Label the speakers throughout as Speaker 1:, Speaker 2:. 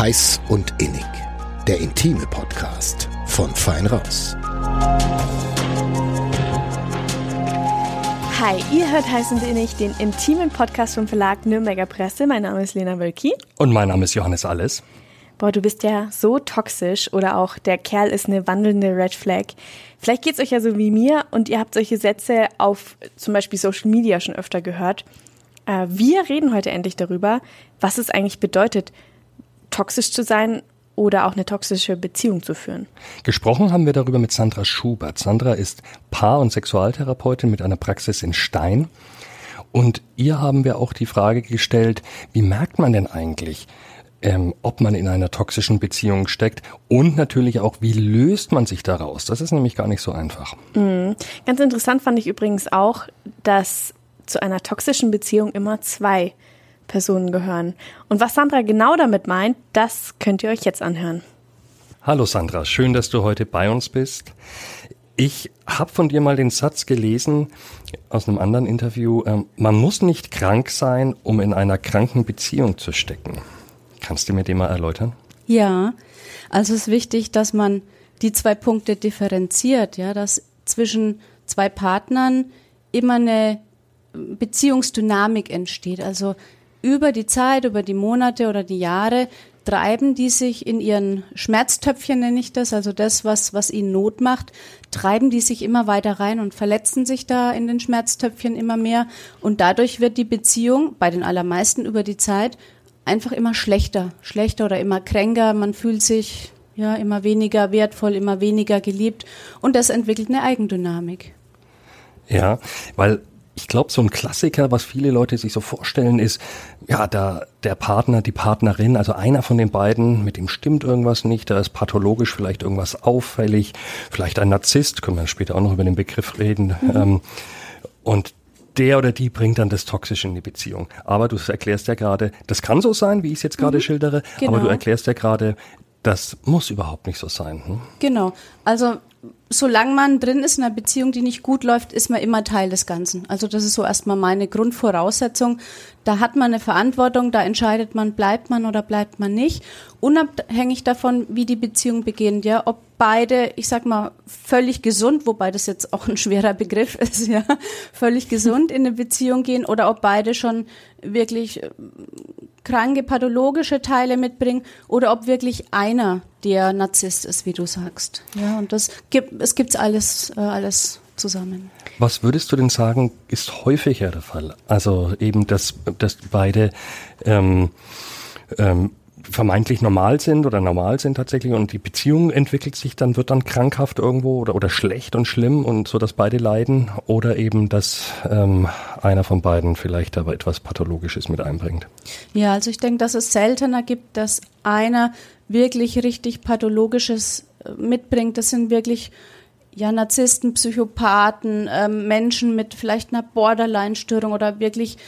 Speaker 1: Heiß und Innig. Der intime Podcast von Fein Raus.
Speaker 2: Hi, ihr hört Heiß und Innig, den intimen Podcast vom Verlag Nürnberger Presse. Mein Name ist Lena Wölki.
Speaker 3: Und mein Name ist Johannes Alles.
Speaker 2: Boah, du bist ja so toxisch oder auch der Kerl ist eine wandelnde Red Flag. Vielleicht geht's euch ja so wie mir und ihr habt solche Sätze auf zum Beispiel Social Media schon öfter gehört. Äh, wir reden heute endlich darüber, was es eigentlich bedeutet, toxisch zu sein oder auch eine toxische Beziehung zu führen.
Speaker 3: Gesprochen haben wir darüber mit Sandra Schubert. Sandra ist Paar- und Sexualtherapeutin mit einer Praxis in Stein. Und ihr haben wir auch die Frage gestellt, wie merkt man denn eigentlich, ähm, ob man in einer toxischen Beziehung steckt und natürlich auch, wie löst man sich daraus? Das ist nämlich gar nicht so einfach.
Speaker 2: Mhm. Ganz interessant fand ich übrigens auch, dass zu einer toxischen Beziehung immer zwei Personen gehören. Und was Sandra genau damit meint, das könnt ihr euch jetzt anhören.
Speaker 3: Hallo Sandra, schön, dass du heute bei uns bist. Ich habe von dir mal den Satz gelesen aus einem anderen Interview, äh, man muss nicht krank sein, um in einer kranken Beziehung zu stecken. Kannst du mir den mal erläutern?
Speaker 4: Ja, also es ist wichtig, dass man die zwei Punkte differenziert, ja, dass zwischen zwei Partnern immer eine Beziehungsdynamik entsteht. Also über die Zeit, über die Monate oder die Jahre treiben die sich in ihren Schmerztöpfchen, nenne ich das, also das, was, was ihnen Not macht, treiben die sich immer weiter rein und verletzen sich da in den Schmerztöpfchen immer mehr. Und dadurch wird die Beziehung bei den allermeisten über die Zeit einfach immer schlechter, schlechter oder immer kränker. Man fühlt sich ja immer weniger wertvoll, immer weniger geliebt und das entwickelt eine Eigendynamik.
Speaker 3: Ja, weil ich glaube, so ein Klassiker, was viele Leute sich so vorstellen, ist, ja, da der Partner, die Partnerin, also einer von den beiden, mit dem stimmt irgendwas nicht, da ist pathologisch vielleicht irgendwas auffällig, vielleicht ein Narzisst, können wir später auch noch über den Begriff reden. Mhm. Ähm, und der oder die bringt dann das Toxische in die Beziehung. Aber du erklärst ja gerade, das kann so sein, wie ich es jetzt gerade mhm, schildere, genau. aber du erklärst ja gerade, das muss überhaupt nicht so sein. Hm?
Speaker 4: Genau. Also solange man drin ist in einer Beziehung, die nicht gut läuft, ist man immer Teil des Ganzen. Also das ist so erstmal meine Grundvoraussetzung. Da hat man eine Verantwortung, da entscheidet man, bleibt man oder bleibt man nicht. Unabhängig davon, wie die Beziehung beginnt, ja, ob beide, ich sag mal, völlig gesund, wobei das jetzt auch ein schwerer Begriff ist, ja, völlig gesund in eine Beziehung gehen oder ob beide schon wirklich kranke pathologische Teile mitbringen oder ob wirklich einer der Narzisst ist, wie du sagst. Ja, und das gibt es gibt's alles äh, alles zusammen.
Speaker 3: Was würdest du denn sagen, ist häufiger der Fall? Also eben, dass, dass beide ähm, ähm, vermeintlich normal sind oder normal sind tatsächlich und die Beziehung entwickelt sich dann, wird dann krankhaft irgendwo oder, oder schlecht und schlimm und so, dass beide leiden oder eben, dass ähm, einer von beiden vielleicht aber etwas Pathologisches mit einbringt.
Speaker 4: Ja, also ich denke, dass es seltener gibt, dass einer wirklich richtig Pathologisches äh, mitbringt. Das sind wirklich ja, Narzissten, Psychopathen, ähm, Menschen mit vielleicht einer Borderline-Störung oder wirklich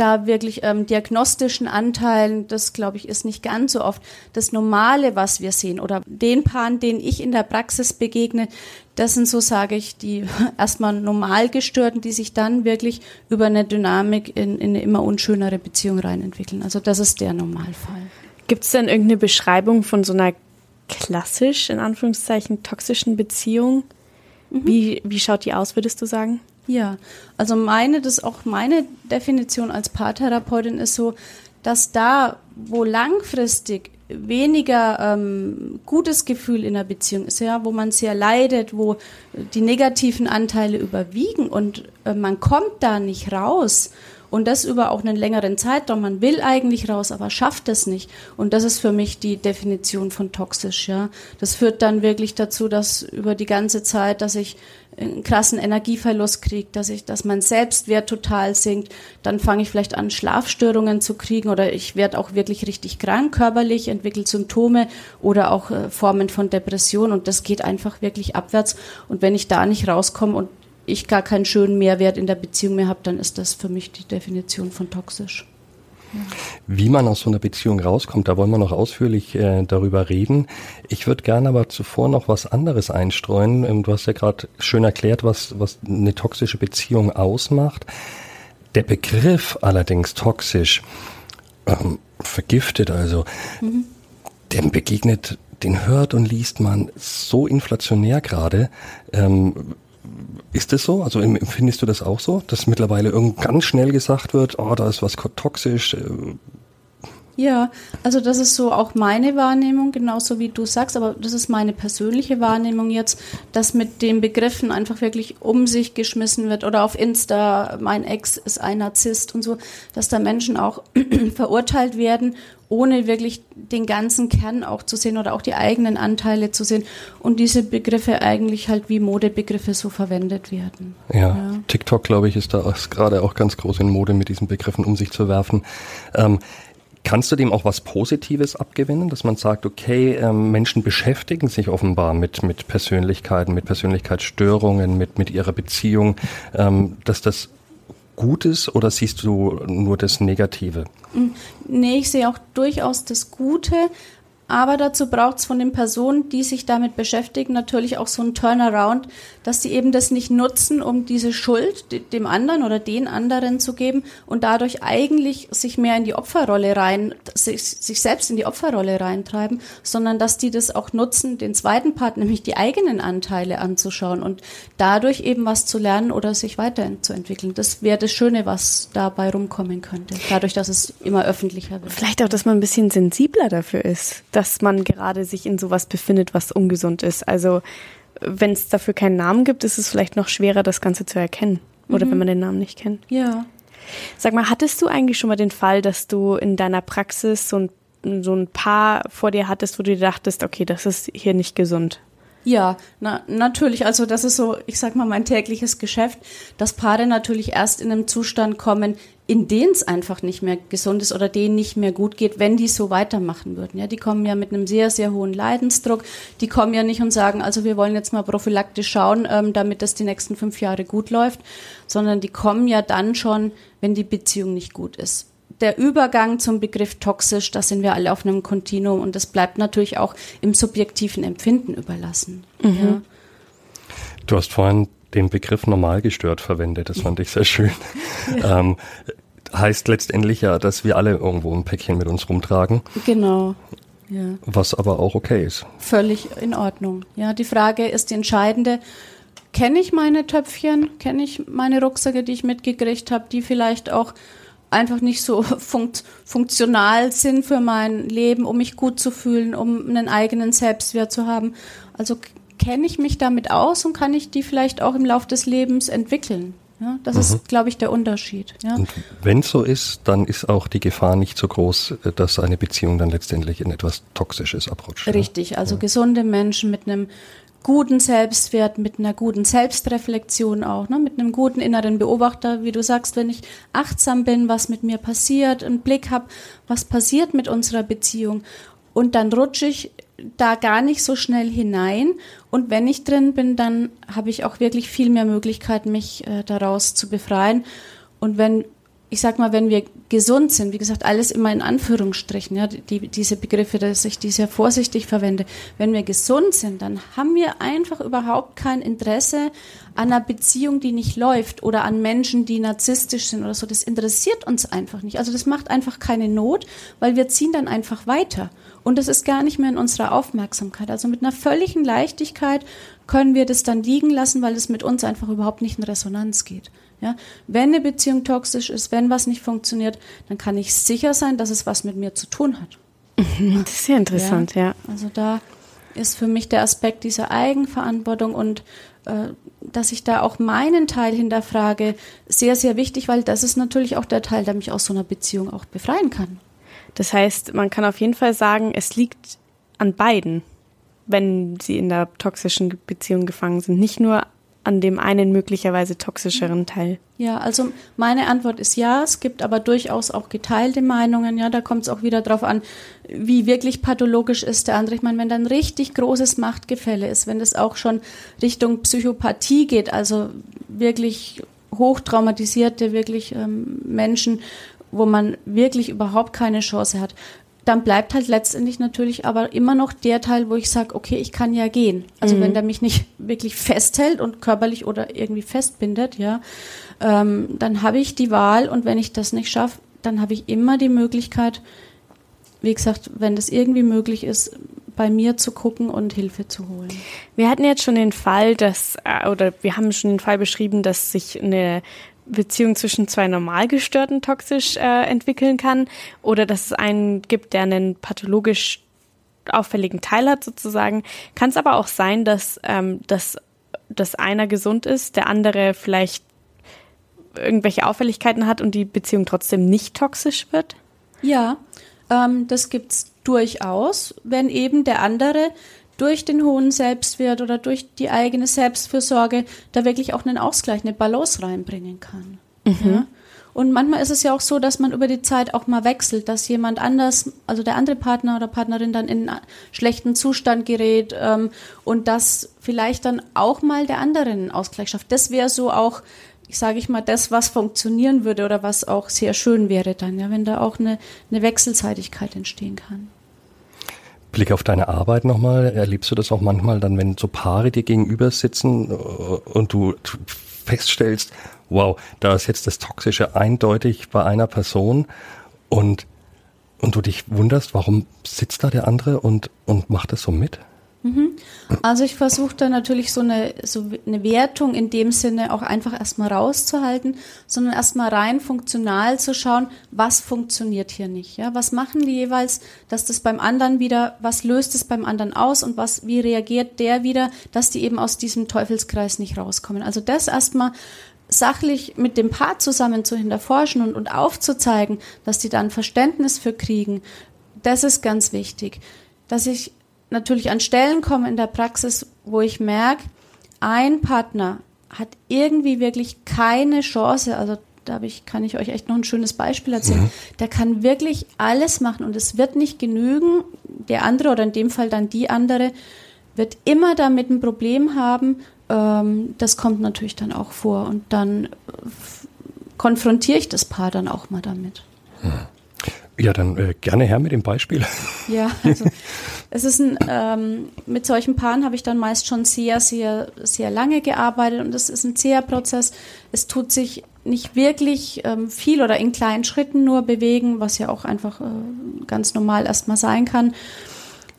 Speaker 4: da wirklich ähm, diagnostischen Anteilen, das glaube ich ist nicht ganz so oft. Das Normale, was wir sehen oder den Paaren, denen ich in der Praxis begegne, das sind so, sage ich, die erstmal normal gestörten, die sich dann wirklich über eine Dynamik in, in eine immer unschönere Beziehung reinentwickeln. Also das ist der Normalfall.
Speaker 2: Gibt es denn irgendeine Beschreibung von so einer klassisch, in Anführungszeichen, toxischen Beziehung? Mhm. Wie, wie schaut die aus, würdest du sagen?
Speaker 4: Ja, also meine, das auch meine Definition als Paartherapeutin ist so, dass da, wo langfristig weniger ähm, gutes Gefühl in der Beziehung ist, ja, wo man sehr leidet, wo die negativen Anteile überwiegen und man kommt da nicht raus und das über auch einen längeren Zeitraum. Man will eigentlich raus, aber schafft es nicht. Und das ist für mich die Definition von toxisch. Ja, das führt dann wirklich dazu, dass über die ganze Zeit, dass ich einen krassen Energieverlust kriege, dass ich, dass mein Selbstwert total sinkt. Dann fange ich vielleicht an, Schlafstörungen zu kriegen oder ich werde auch wirklich richtig krank körperlich, entwickle Symptome oder auch äh, Formen von Depression und das geht einfach wirklich abwärts. Und wenn ich da nicht rauskomme und ich gar keinen schönen Mehrwert in der Beziehung mehr habe, dann ist das für mich die Definition von toxisch.
Speaker 3: Wie man aus so einer Beziehung rauskommt, da wollen wir noch ausführlich äh, darüber reden. Ich würde gerne aber zuvor noch was anderes einstreuen. Ähm, du hast ja gerade schön erklärt, was, was eine toxische Beziehung ausmacht. Der Begriff allerdings toxisch, ähm, vergiftet also. Mhm. dem begegnet, den hört und liest man so inflationär gerade. Ähm, ist das so? Also empfindest du das auch so, dass mittlerweile irgend ganz schnell gesagt wird, oh, da ist was toxisch? Äh,
Speaker 4: ja, also das ist so auch meine Wahrnehmung, genauso wie du sagst, aber das ist meine persönliche Wahrnehmung jetzt, dass mit den Begriffen einfach wirklich um sich geschmissen wird oder auf Insta, mein Ex ist ein Narzisst und so, dass da Menschen auch verurteilt werden, ohne wirklich den ganzen Kern auch zu sehen oder auch die eigenen Anteile zu sehen und diese Begriffe eigentlich halt wie Modebegriffe so verwendet werden.
Speaker 3: Ja, ja. TikTok, glaube ich, ist da gerade auch ganz groß in Mode mit diesen Begriffen um sich zu werfen. Ähm, Kannst du dem auch was Positives abgewinnen, dass man sagt, okay, ähm, Menschen beschäftigen sich offenbar mit, mit Persönlichkeiten, mit Persönlichkeitsstörungen, mit, mit ihrer Beziehung, ähm, dass das gut ist oder siehst du nur das Negative?
Speaker 4: Nee, ich sehe auch durchaus das Gute, aber dazu braucht es von den Personen, die sich damit beschäftigen, natürlich auch so ein Turnaround, dass sie eben das nicht nutzen, um diese Schuld dem anderen oder den anderen zu geben und dadurch eigentlich sich mehr in die Opferrolle rein, sich, sich selbst in die Opferrolle reintreiben, sondern dass die das auch nutzen, den zweiten Part, nämlich die eigenen Anteile anzuschauen und dadurch eben was zu lernen oder sich weiterzuentwickeln. Das wäre das Schöne, was dabei rumkommen könnte, dadurch, dass es immer öffentlicher wird.
Speaker 2: Vielleicht auch, dass man ein bisschen sensibler dafür ist dass man gerade sich in sowas befindet, was ungesund ist. Also wenn es dafür keinen Namen gibt, ist es vielleicht noch schwerer, das Ganze zu erkennen. Oder mhm. wenn man den Namen nicht kennt.
Speaker 4: Ja.
Speaker 2: Sag mal, hattest du eigentlich schon mal den Fall, dass du in deiner Praxis so ein, so ein Paar vor dir hattest, wo du dir dachtest, okay, das ist hier nicht gesund?
Speaker 4: Ja, na, natürlich. Also das ist so, ich sag mal, mein tägliches Geschäft, dass Paare natürlich erst in einem Zustand kommen, in denen es einfach nicht mehr gesund ist oder denen nicht mehr gut geht, wenn die so weitermachen würden. Ja, die kommen ja mit einem sehr, sehr hohen Leidensdruck. Die kommen ja nicht und sagen, also wir wollen jetzt mal prophylaktisch schauen, ähm, damit das die nächsten fünf Jahre gut läuft, sondern die kommen ja dann schon, wenn die Beziehung nicht gut ist der Übergang zum Begriff toxisch, da sind wir alle auf einem Kontinuum und das bleibt natürlich auch im subjektiven Empfinden überlassen. Mhm. Ja.
Speaker 3: Du hast vorhin den Begriff normal gestört verwendet, das fand ich sehr schön. Ja. Ähm, heißt letztendlich ja, dass wir alle irgendwo ein Päckchen mit uns rumtragen.
Speaker 4: Genau. Ja.
Speaker 3: Was aber auch okay ist.
Speaker 4: Völlig in Ordnung. Ja, die Frage ist die entscheidende. Kenne ich meine Töpfchen? Kenne ich meine Rucksäcke, die ich mitgekriegt habe, die vielleicht auch einfach nicht so funkt, funktional sind für mein Leben, um mich gut zu fühlen, um einen eigenen Selbstwert zu haben. Also kenne ich mich damit aus und kann ich die vielleicht auch im Laufe des Lebens entwickeln. Ja, das mhm. ist, glaube ich, der Unterschied. Ja. Und
Speaker 3: wenn so ist, dann ist auch die Gefahr nicht so groß, dass eine Beziehung dann letztendlich in etwas Toxisches abrutscht.
Speaker 4: Richtig, also ja. gesunde Menschen mit einem guten Selbstwert, mit einer guten Selbstreflexion auch, ne? mit einem guten inneren Beobachter, wie du sagst, wenn ich achtsam bin, was mit mir passiert, einen Blick habe, was passiert mit unserer Beziehung. Und dann rutsche ich da gar nicht so schnell hinein. Und wenn ich drin bin, dann habe ich auch wirklich viel mehr Möglichkeiten, mich äh, daraus zu befreien. Und wenn ich sag mal, wenn wir gesund sind, wie gesagt, alles immer in Anführungsstrichen, ja, die, diese Begriffe, dass ich die sehr vorsichtig verwende. Wenn wir gesund sind, dann haben wir einfach überhaupt kein Interesse an einer Beziehung, die nicht läuft oder an Menschen, die narzisstisch sind oder so. Das interessiert uns einfach nicht. Also das macht einfach keine Not, weil wir ziehen dann einfach weiter. Und das ist gar nicht mehr in unserer Aufmerksamkeit. Also mit einer völligen Leichtigkeit können wir das dann liegen lassen, weil es mit uns einfach überhaupt nicht in Resonanz geht. Ja? Wenn eine Beziehung toxisch ist, wenn was nicht funktioniert, dann kann ich sicher sein, dass es was mit mir zu tun hat.
Speaker 2: Das ist sehr interessant, ja. ja.
Speaker 4: Also da ist für mich der Aspekt dieser Eigenverantwortung und äh, dass ich da auch meinen Teil hinterfrage, sehr, sehr wichtig, weil das ist natürlich auch der Teil, der mich aus so einer Beziehung auch befreien kann.
Speaker 2: Das heißt, man kann auf jeden Fall sagen, es liegt an beiden, wenn sie in der toxischen Beziehung gefangen sind. Nicht nur an dem einen möglicherweise toxischeren Teil?
Speaker 4: Ja, also meine Antwort ist ja. Es gibt aber durchaus auch geteilte Meinungen. Ja, da kommt es auch wieder darauf an, wie wirklich pathologisch ist der andere. Ich meine, wenn da ein richtig großes Machtgefälle ist, wenn das auch schon Richtung Psychopathie geht, also wirklich hochtraumatisierte, wirklich ähm, Menschen, wo man wirklich überhaupt keine Chance hat, dann bleibt halt letztendlich natürlich aber immer noch der Teil, wo ich sage, okay, ich kann ja gehen. Also mhm. wenn der mich nicht wirklich festhält und körperlich oder irgendwie festbindet, ja, ähm, dann habe ich die Wahl und wenn ich das nicht schaffe, dann habe ich immer die Möglichkeit, wie gesagt, wenn das irgendwie möglich ist, bei mir zu gucken und Hilfe zu holen.
Speaker 2: Wir hatten jetzt schon den Fall, dass, äh, oder wir haben schon den Fall beschrieben, dass sich eine Beziehung zwischen zwei Normalgestörten toxisch äh, entwickeln kann oder dass es einen gibt, der einen pathologisch auffälligen Teil hat sozusagen. Kann es aber auch sein, dass, ähm, dass, dass einer gesund ist, der andere vielleicht irgendwelche Auffälligkeiten hat und die Beziehung trotzdem nicht toxisch wird?
Speaker 4: Ja, ähm, das gibt's durchaus, wenn eben der andere durch den hohen Selbstwert oder durch die eigene Selbstfürsorge da wirklich auch einen Ausgleich, eine Balance reinbringen kann. Mhm. Ja? Und manchmal ist es ja auch so, dass man über die Zeit auch mal wechselt, dass jemand anders, also der andere Partner oder Partnerin dann in einen schlechten Zustand gerät ähm, und dass vielleicht dann auch mal der andere einen Ausgleich schafft. Das wäre so auch ich sage ich mal, das, was funktionieren würde oder was auch sehr schön wäre dann, ja, wenn da auch eine, eine Wechselseitigkeit entstehen kann.
Speaker 3: Blick auf deine Arbeit nochmal, erlebst du das auch manchmal dann, wenn so Paare dir gegenüber sitzen äh, und du feststellst, wow, da ist jetzt das Toxische eindeutig bei einer Person und, und du dich wunderst, warum sitzt da der andere und, und macht das so mit?
Speaker 4: Mhm. Also ich versuche da natürlich so eine, so eine Wertung in dem Sinne auch einfach erstmal rauszuhalten, sondern erstmal rein funktional zu schauen, was funktioniert hier nicht. Ja? Was machen die jeweils, dass das beim anderen wieder, was löst es beim anderen aus und was, wie reagiert der wieder, dass die eben aus diesem Teufelskreis nicht rauskommen. Also das erstmal sachlich mit dem Paar zusammen zu hinterforschen und, und aufzuzeigen, dass die dann Verständnis für kriegen, das ist ganz wichtig. Dass ich natürlich an Stellen komme in der Praxis, wo ich merke, ein Partner hat irgendwie wirklich keine Chance, also da ich, kann ich euch echt noch ein schönes Beispiel erzählen. Mhm. Der kann wirklich alles machen und es wird nicht genügen. Der andere oder in dem Fall dann die andere wird immer damit ein Problem haben. Ähm, das kommt natürlich dann auch vor und dann konfrontiere ich das Paar dann auch mal damit.
Speaker 3: Mhm. Ja, dann äh, gerne her mit dem Beispiel.
Speaker 4: Ja, also es ist ein, ähm, mit solchen Paaren habe ich dann meist schon sehr, sehr, sehr lange gearbeitet und es ist ein zäher Prozess. Es tut sich nicht wirklich ähm, viel oder in kleinen Schritten nur bewegen, was ja auch einfach äh, ganz normal erstmal sein kann.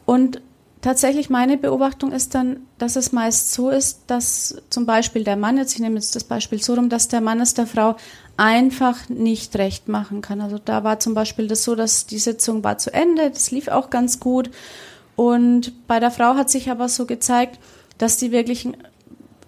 Speaker 4: Und tatsächlich meine Beobachtung ist dann, dass es meist so ist, dass zum Beispiel der Mann, jetzt ich nehme jetzt das Beispiel so rum, dass der Mann es der Frau einfach nicht recht machen kann. Also da war zum Beispiel das so, dass die Sitzung war zu Ende, das lief auch ganz gut. Und bei der Frau hat sich aber so gezeigt, dass die wirklich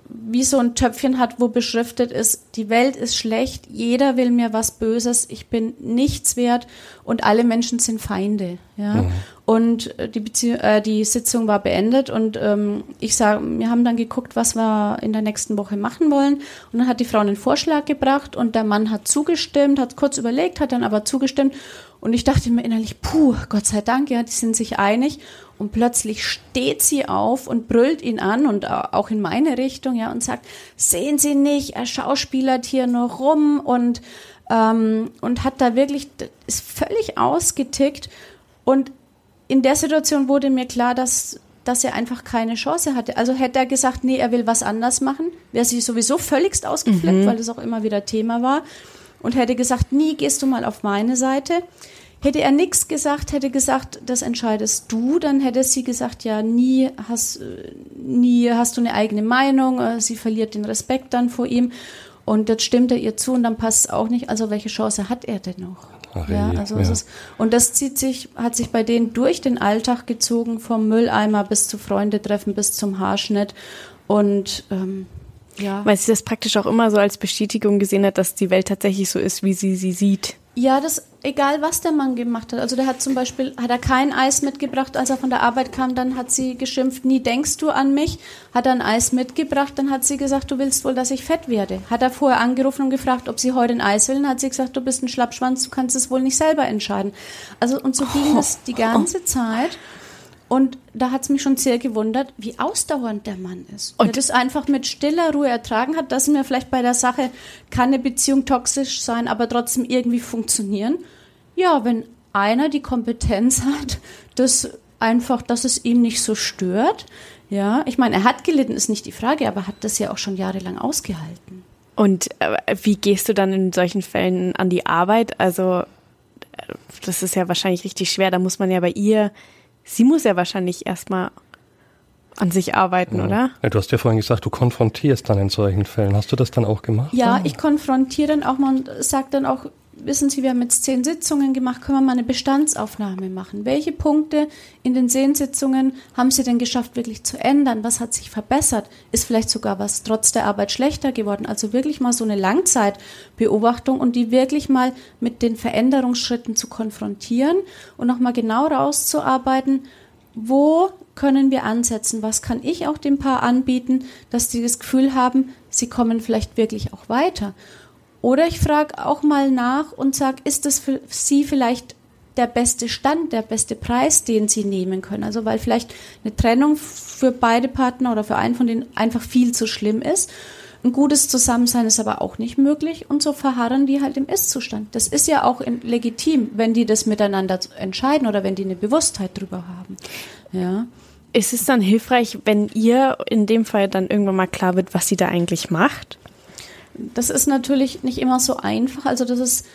Speaker 4: wie so ein Töpfchen hat, wo beschriftet ist, die Welt ist schlecht, jeder will mir was Böses, ich bin nichts wert und alle Menschen sind Feinde. Ja? Mhm. Und die, Beziehung, äh, die Sitzung war beendet und ähm, ich sage, wir haben dann geguckt, was wir in der nächsten Woche machen wollen. Und dann hat die Frau einen Vorschlag gebracht und der Mann hat zugestimmt, hat kurz überlegt, hat dann aber zugestimmt. Und ich dachte mir innerlich, puh, Gott sei Dank, ja, die sind sich einig. Und plötzlich steht sie auf und brüllt ihn an und auch in meine Richtung, ja, und sagt, sehen Sie nicht, er schauspielert hier nur rum und, ähm, und hat da wirklich, ist völlig ausgetickt. Und in der Situation wurde mir klar, dass, dass er einfach keine Chance hatte. Also hätte er gesagt, nee, er will was anders machen, wäre sie sowieso völligst ausgeflippt, mhm. weil das auch immer wieder Thema war. Und hätte gesagt, nie gehst du mal auf meine Seite. Hätte er nichts gesagt, hätte gesagt, das entscheidest du, dann hätte sie gesagt, ja, nie hast, nie hast du eine eigene Meinung, äh, sie verliert den Respekt dann vor ihm. Und jetzt stimmt er ihr zu und dann passt es auch nicht. Also welche Chance hat er denn noch? Ach, ja, also ja. Ist, und das zieht sich, hat sich bei denen durch den Alltag gezogen, vom Mülleimer bis zu Freundetreffen, bis zum Haarschnitt. Und ähm, ja.
Speaker 2: Weil sie das praktisch auch immer so als Bestätigung gesehen hat, dass die Welt tatsächlich so ist, wie sie sie sieht.
Speaker 4: Ja, das egal was der Mann gemacht hat. Also der hat zum Beispiel, hat er kein Eis mitgebracht, als er von der Arbeit kam, dann hat sie geschimpft, nie denkst du an mich. Hat er ein Eis mitgebracht, dann hat sie gesagt, du willst wohl, dass ich fett werde. Hat er vorher angerufen und gefragt, ob sie heute ein Eis will, dann hat sie gesagt, du bist ein Schlappschwanz, du kannst es wohl nicht selber entscheiden. Also und so ging es die ganze Zeit. Und da hat es mich schon sehr gewundert, wie ausdauernd der Mann ist. Und der das einfach mit stiller Ruhe ertragen hat, dass mir vielleicht bei der Sache kann eine Beziehung toxisch sein, aber trotzdem irgendwie funktionieren. Ja, wenn einer die Kompetenz hat, das einfach, dass es ihm nicht so stört. Ja, ich meine, er hat gelitten, ist nicht die Frage, aber hat das ja auch schon jahrelang ausgehalten.
Speaker 2: Und äh, wie gehst du dann in solchen Fällen an die Arbeit? Also das ist ja wahrscheinlich richtig schwer. Da muss man ja bei ihr, sie muss ja wahrscheinlich erstmal an sich arbeiten,
Speaker 3: ja.
Speaker 2: oder?
Speaker 3: Ja, du hast ja vorhin gesagt, du konfrontierst dann in solchen Fällen. Hast du das dann auch gemacht?
Speaker 4: Ja, ich konfrontiere dann auch mal und sage dann auch, wissen Sie, wir haben jetzt zehn Sitzungen gemacht, können wir mal eine Bestandsaufnahme machen? Welche Punkte in den zehn Sitzungen haben Sie denn geschafft, wirklich zu ändern? Was hat sich verbessert? Ist vielleicht sogar was trotz der Arbeit schlechter geworden? Also wirklich mal so eine Langzeitbeobachtung und die wirklich mal mit den Veränderungsschritten zu konfrontieren und nochmal genau rauszuarbeiten, wo können wir ansetzen? Was kann ich auch dem Paar anbieten, dass die das Gefühl haben, sie kommen vielleicht wirklich auch weiter? Oder ich frage auch mal nach und sage, ist das für Sie vielleicht der beste Stand, der beste Preis, den Sie nehmen können? Also weil vielleicht eine Trennung für beide Partner oder für einen von denen einfach viel zu schlimm ist. Ein gutes Zusammensein ist aber auch nicht möglich und so verharren die halt im Ist-Zustand. Das ist ja auch legitim, wenn die das miteinander entscheiden oder wenn die eine Bewusstheit drüber haben. Ja.
Speaker 2: Ist es dann hilfreich, wenn ihr in dem Fall dann irgendwann mal klar wird, was sie da eigentlich macht?
Speaker 4: Das ist natürlich nicht immer so einfach. Also das ist,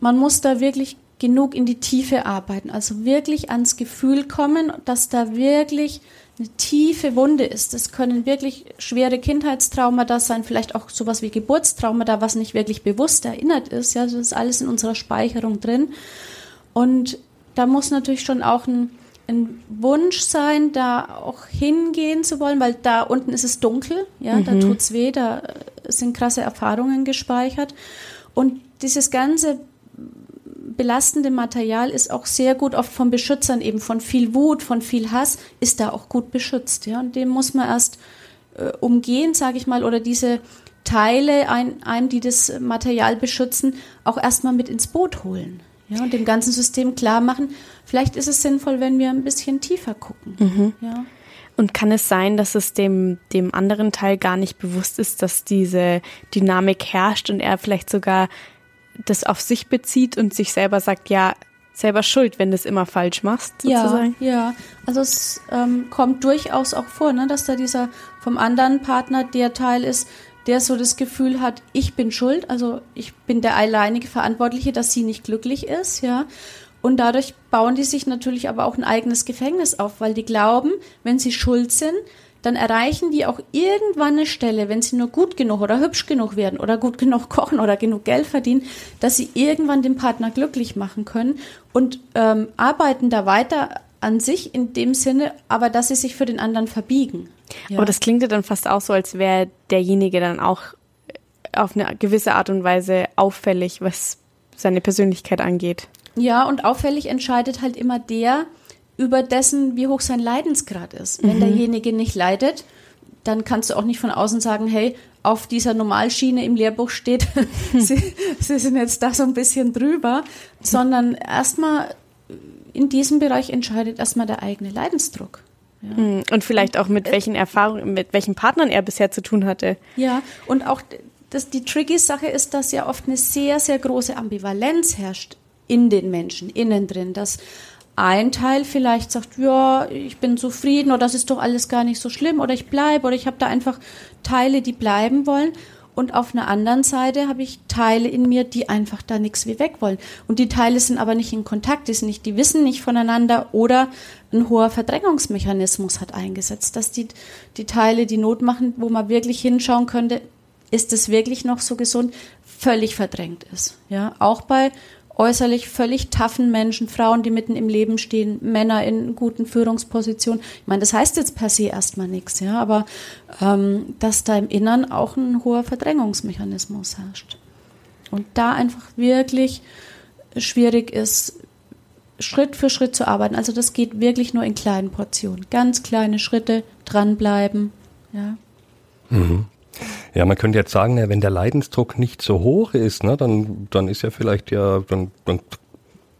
Speaker 4: man muss da wirklich genug in die Tiefe arbeiten. Also wirklich ans Gefühl kommen, dass da wirklich eine tiefe Wunde ist. Das können wirklich schwere Kindheitstraumata sein, vielleicht auch sowas wie Geburtstraumata, was nicht wirklich bewusst erinnert ist. Ja, das ist alles in unserer Speicherung drin. Und da muss natürlich schon auch ein ein Wunsch sein, da auch hingehen zu wollen, weil da unten ist es dunkel, ja, mhm. da tut's weh, da sind krasse Erfahrungen gespeichert. Und dieses ganze belastende Material ist auch sehr gut oft von Beschützern eben von viel Wut, von viel Hass, ist da auch gut beschützt, ja. Und dem muss man erst äh, umgehen, sage ich mal, oder diese Teile ein, einem, die das Material beschützen, auch erstmal mit ins Boot holen. Ja, und dem ganzen System klar machen, vielleicht ist es sinnvoll, wenn wir ein bisschen tiefer gucken. Mhm. Ja.
Speaker 2: Und kann es sein, dass es dem, dem anderen Teil gar nicht bewusst ist, dass diese Dynamik herrscht und er vielleicht sogar das auf sich bezieht und sich selber sagt, ja, selber schuld, wenn du es immer falsch machst,
Speaker 4: sozusagen? Ja, ja. Also es ähm, kommt durchaus auch vor, ne, dass da dieser vom anderen Partner der Teil ist, der so das Gefühl hat, ich bin schuld, also ich bin der alleinige Verantwortliche, dass sie nicht glücklich ist, ja. Und dadurch bauen die sich natürlich aber auch ein eigenes Gefängnis auf, weil die glauben, wenn sie schuld sind, dann erreichen die auch irgendwann eine Stelle, wenn sie nur gut genug oder hübsch genug werden oder gut genug kochen oder genug Geld verdienen, dass sie irgendwann den Partner glücklich machen können und ähm, arbeiten da weiter an sich in dem Sinne, aber dass sie sich für den anderen verbiegen.
Speaker 2: Ja. Aber das klingt ja dann fast auch so, als wäre derjenige dann auch auf eine gewisse Art und Weise auffällig, was seine Persönlichkeit angeht.
Speaker 4: Ja, und auffällig entscheidet halt immer der über dessen, wie hoch sein Leidensgrad ist. Wenn mhm. derjenige nicht leidet, dann kannst du auch nicht von außen sagen, hey, auf dieser Normalschiene im Lehrbuch steht, sie, sie sind jetzt da so ein bisschen drüber, sondern erstmal in diesem Bereich entscheidet erstmal der eigene Leidensdruck.
Speaker 2: Ja. Hm, und vielleicht auch mit welchen Erfahrungen, mit welchen Partnern er bisher zu tun hatte.
Speaker 4: Ja, und auch das, die tricky Sache ist, dass ja oft eine sehr, sehr große Ambivalenz herrscht in den Menschen, innen drin, dass ein Teil vielleicht sagt, ja, ich bin zufrieden oder das ist doch alles gar nicht so schlimm oder ich bleibe oder ich habe da einfach Teile, die bleiben wollen und auf einer anderen Seite habe ich Teile in mir, die einfach da nichts wie weg wollen. Und die Teile sind aber nicht in Kontakt, die, sind nicht, die wissen nicht voneinander oder ein hoher Verdrängungsmechanismus hat eingesetzt, dass die, die Teile, die Not machen, wo man wirklich hinschauen könnte, ist es wirklich noch so gesund, völlig verdrängt ist. Ja, auch bei äußerlich völlig taffen Menschen, Frauen, die mitten im Leben stehen, Männer in guten Führungspositionen. Ich meine, das heißt jetzt per se erstmal nichts, ja, aber ähm, dass da im Innern auch ein hoher Verdrängungsmechanismus herrscht. Und da einfach wirklich schwierig ist, Schritt für Schritt zu arbeiten. Also das geht wirklich nur in kleinen Portionen. Ganz kleine Schritte, dranbleiben, ja.
Speaker 3: Mhm. Ja, man könnte jetzt sagen, wenn der Leidensdruck nicht so hoch ist, ne, dann, dann ist ja vielleicht ja, dann, dann